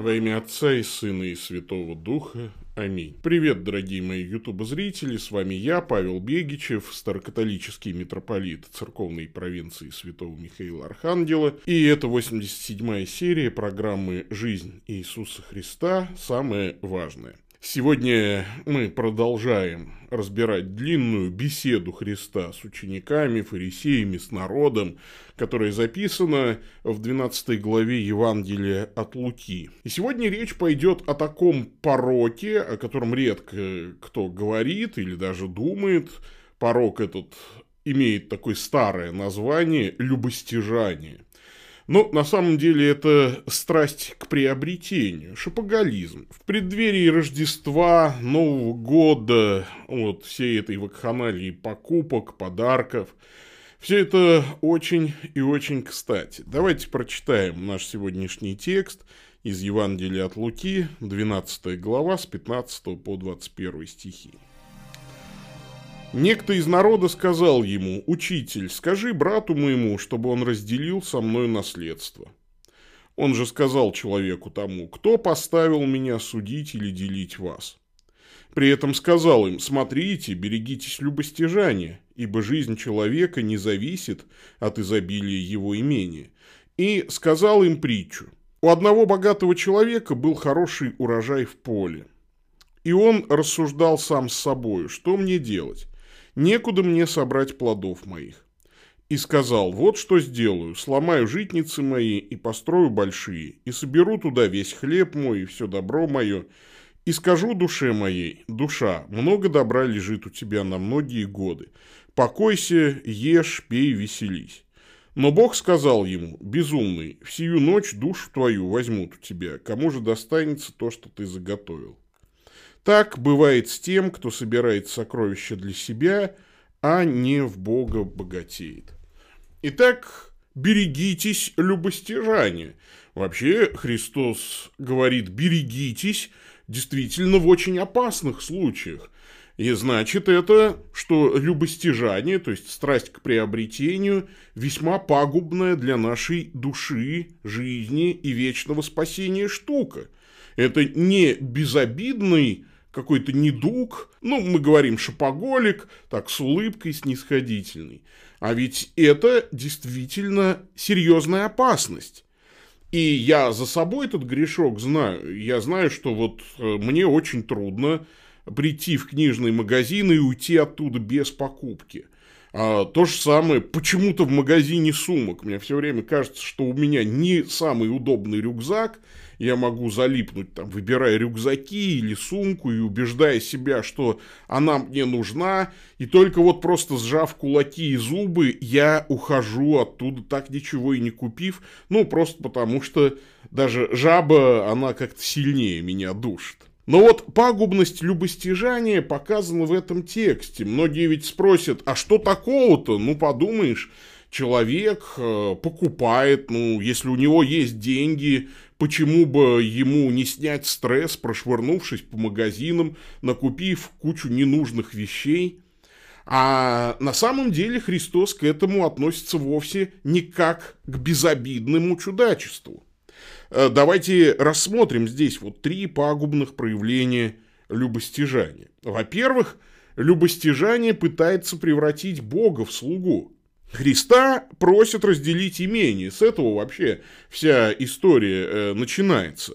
Во имя Отца и Сына и Святого Духа. Аминь. Привет, дорогие мои ютуб-зрители, с вами я, Павел Бегичев, старокатолический митрополит церковной провинции Святого Михаила Архангела. И это 87-я серия программы «Жизнь Иисуса Христа. Самое важное». Сегодня мы продолжаем разбирать длинную беседу Христа с учениками, фарисеями, с народом, которая записана в 12 главе Евангелия от Луки. И сегодня речь пойдет о таком пороке, о котором редко кто говорит или даже думает. Порок этот имеет такое старое название – любостяжание – но на самом деле это страсть к приобретению, шопоголизм. В преддверии Рождества, Нового года, вот всей этой вакханалии покупок, подарков, все это очень и очень кстати. Давайте прочитаем наш сегодняшний текст из Евангелия от Луки, 12 глава, с 15 по 21 стихи. Некто из народа сказал ему, «Учитель, скажи брату моему, чтобы он разделил со мной наследство». Он же сказал человеку тому, «Кто поставил меня судить или делить вас?» При этом сказал им, «Смотрите, берегитесь любостяжания, ибо жизнь человека не зависит от изобилия его имения». И сказал им притчу. У одного богатого человека был хороший урожай в поле. И он рассуждал сам с собой, что мне делать? Некуда мне собрать плодов моих. И сказал, вот что сделаю, сломаю житницы мои и построю большие, и соберу туда весь хлеб мой и все добро мое, и скажу душе моей, душа, много добра лежит у тебя на многие годы, покойся, ешь, пей, веселись. Но Бог сказал ему, безумный, всю ночь душу твою возьмут у тебя, кому же достанется то, что ты заготовил. Так бывает с тем, кто собирает сокровища для себя, а не в Бога богатеет. Итак, берегитесь любостяжания. Вообще Христос говорит «берегитесь» действительно в очень опасных случаях. И значит это, что любостяжание, то есть страсть к приобретению, весьма пагубная для нашей души, жизни и вечного спасения штука. Это не безобидный какой-то недуг, ну, мы говорим шопоголик, так, с улыбкой снисходительный. А ведь это действительно серьезная опасность. И я за собой этот грешок знаю. Я знаю, что вот э, мне очень трудно прийти в книжный магазин и уйти оттуда без покупки. А, то же самое почему-то в магазине сумок. Мне все время кажется, что у меня не самый удобный рюкзак, я могу залипнуть, там, выбирая рюкзаки или сумку и убеждая себя, что она мне нужна, и только вот просто сжав кулаки и зубы, я ухожу оттуда, так ничего и не купив, ну, просто потому что даже жаба, она как-то сильнее меня душит. Но вот пагубность любостяжания показана в этом тексте. Многие ведь спросят, а что такого-то? Ну, подумаешь, человек э, покупает, ну, если у него есть деньги, почему бы ему не снять стресс, прошвырнувшись по магазинам, накупив кучу ненужных вещей? А на самом деле Христос к этому относится вовсе не как к безобидному чудачеству. Э, давайте рассмотрим здесь вот три пагубных проявления любостяжания. Во-первых, любостяжание пытается превратить Бога в слугу. Христа просят разделить имение. С этого вообще вся история э, начинается.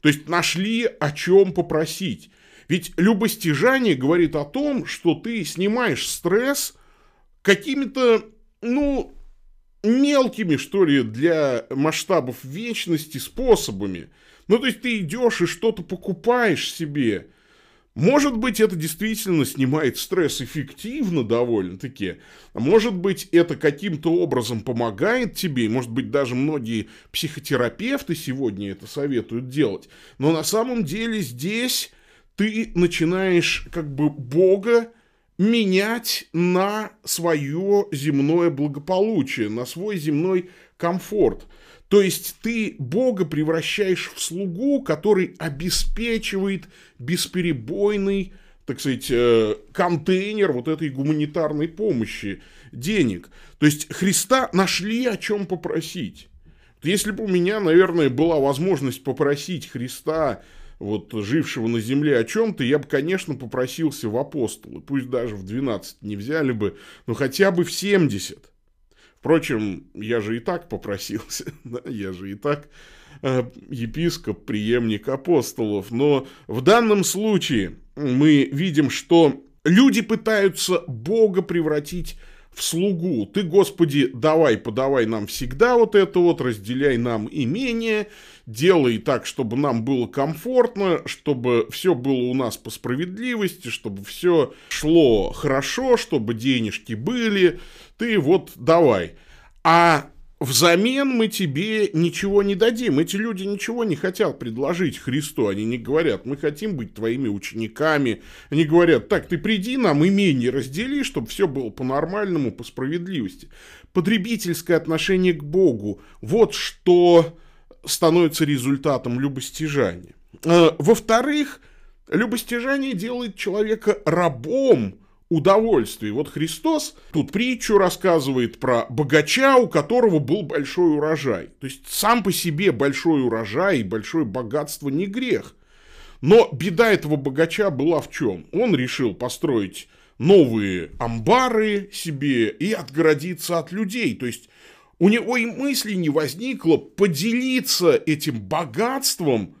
То есть нашли о чем попросить. Ведь любостяжание говорит о том, что ты снимаешь стресс какими-то, ну, мелкими, что ли, для масштабов вечности способами. Ну, то есть ты идешь и что-то покупаешь себе – может быть, это действительно снимает стресс эффективно довольно-таки. Может быть, это каким-то образом помогает тебе. Может быть, даже многие психотерапевты сегодня это советуют делать. Но на самом деле здесь ты начинаешь как бы Бога менять на свое земное благополучие, на свой земной комфорт. То есть ты Бога превращаешь в слугу, который обеспечивает бесперебойный, так сказать, э, контейнер вот этой гуманитарной помощи, денег. То есть Христа нашли о чем попросить. Если бы у меня, наверное, была возможность попросить Христа, вот, жившего на земле о чем-то, я бы, конечно, попросился в апостолы. Пусть даже в 12 не взяли бы, но хотя бы в 70. Впрочем, я же и так попросился, да, я же и так э, епископ, преемник апостолов. Но в данном случае мы видим, что люди пытаются Бога превратить в слугу. Ты, Господи, давай, подавай нам всегда вот это вот, разделяй нам имение, делай так, чтобы нам было комфортно, чтобы все было у нас по справедливости, чтобы все шло хорошо, чтобы денежки были. Ты вот давай. А взамен мы тебе ничего не дадим. Эти люди ничего не хотят предложить Христу. Они не говорят, мы хотим быть твоими учениками. Они говорят, так, ты приди нам имение раздели, чтобы все было по-нормальному, по справедливости. Потребительское отношение к Богу. Вот что становится результатом любостяжания. А, во-вторых, любостяжание делает человека рабом удовольствий. Вот Христос тут притчу рассказывает про богача, у которого был большой урожай. То есть сам по себе большой урожай и большое богатство не грех. Но беда этого богача была в чем? Он решил построить новые амбары себе и отгородиться от людей. То есть у него и мысли не возникло поделиться этим богатством,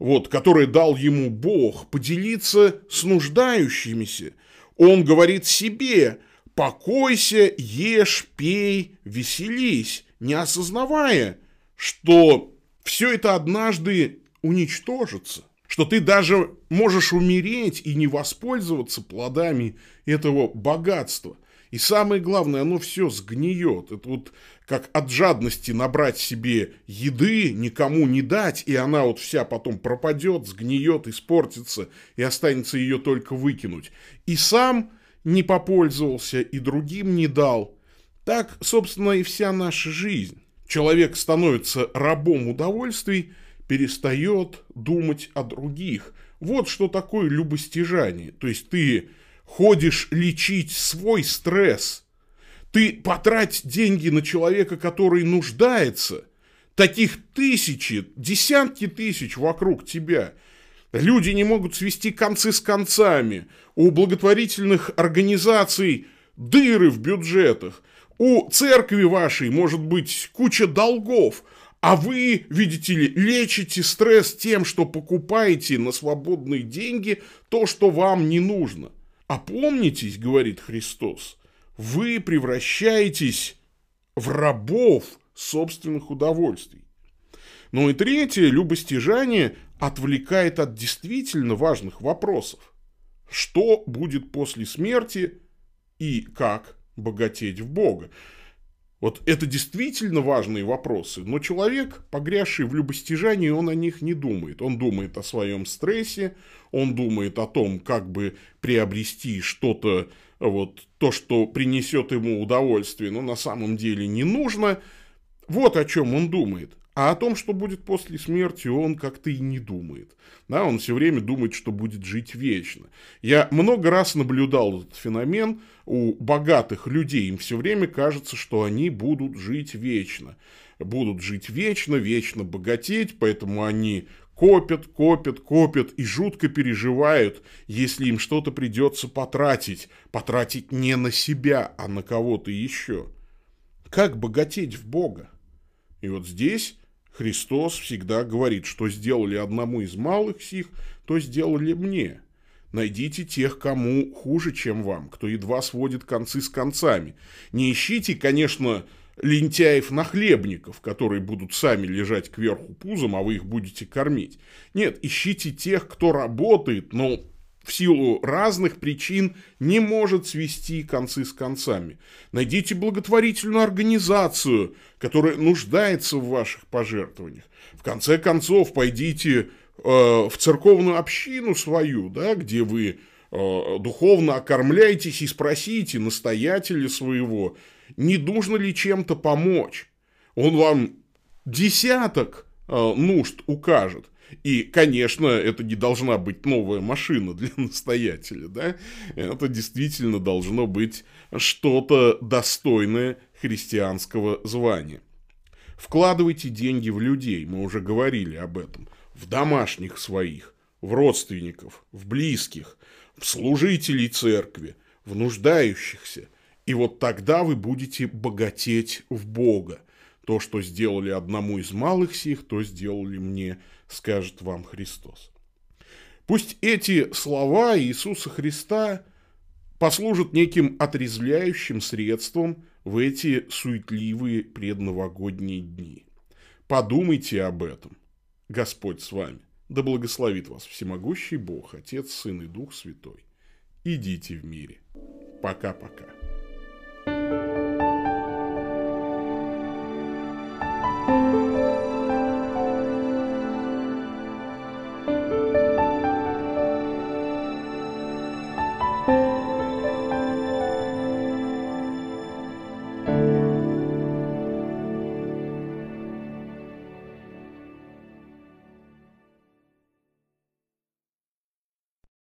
вот, которое дал ему Бог, поделиться с нуждающимися. Он говорит себе, покойся, ешь, пей, веселись, не осознавая, что все это однажды уничтожится, что ты даже можешь умереть и не воспользоваться плодами этого богатства. И самое главное, оно все сгниет. Это вот как от жадности набрать себе еды, никому не дать, и она вот вся потом пропадет, сгниет, испортится, и останется ее только выкинуть. И сам не попользовался, и другим не дал. Так, собственно, и вся наша жизнь. Человек становится рабом удовольствий, перестает думать о других. Вот что такое любостяжание. То есть ты ходишь лечить свой стресс. Ты потрать деньги на человека, который нуждается. Таких тысячи, десятки тысяч вокруг тебя. Люди не могут свести концы с концами. У благотворительных организаций дыры в бюджетах. У церкви вашей может быть куча долгов. А вы, видите ли, лечите стресс тем, что покупаете на свободные деньги то, что вам не нужно. Опомнитесь, говорит Христос, вы превращаетесь в рабов собственных удовольствий. Ну и третье, любостяжание отвлекает от действительно важных вопросов. Что будет после смерти и как богатеть в Бога? Вот это действительно важные вопросы, но человек, погрязший в любостяжании, он о них не думает. Он думает о своем стрессе, он думает о том, как бы приобрести что-то, вот то, что принесет ему удовольствие, но на самом деле не нужно. Вот о чем он думает. А о том, что будет после смерти, он как-то и не думает. Да, он все время думает, что будет жить вечно. Я много раз наблюдал этот феномен у богатых людей. Им все время кажется, что они будут жить вечно. Будут жить вечно, вечно богатеть, поэтому они копят, копят, копят и жутко переживают, если им что-то придется потратить. Потратить не на себя, а на кого-то еще. Как богатеть в Бога? И вот здесь Христос всегда говорит, что сделали одному из малых сих, то сделали мне. Найдите тех, кому хуже, чем вам, кто едва сводит концы с концами. Не ищите, конечно, лентяев-нахлебников, которые будут сами лежать кверху пузом, а вы их будете кормить. Нет, ищите тех, кто работает, но в силу разных причин не может свести концы с концами. Найдите благотворительную организацию, которая нуждается в ваших пожертвованиях. В конце концов, пойдите э, в церковную общину свою, да, где вы э, духовно окормляетесь и спросите настоятеля своего, не нужно ли чем-то помочь. Он вам десяток нужд укажет. И, конечно, это не должна быть новая машина для настоятеля, да? Это действительно должно быть что-то достойное христианского звания. Вкладывайте деньги в людей, мы уже говорили об этом, в домашних своих, в родственников, в близких, в служителей церкви, в нуждающихся. И вот тогда вы будете богатеть в Бога. То, что сделали одному из малых сих, то сделали мне, скажет вам Христос. Пусть эти слова Иисуса Христа послужат неким отрезвляющим средством в эти суетливые предновогодние дни. Подумайте об этом. Господь с вами. Да благословит вас всемогущий Бог, Отец, Сын и Дух Святой. Идите в мире. Пока-пока. Thank you.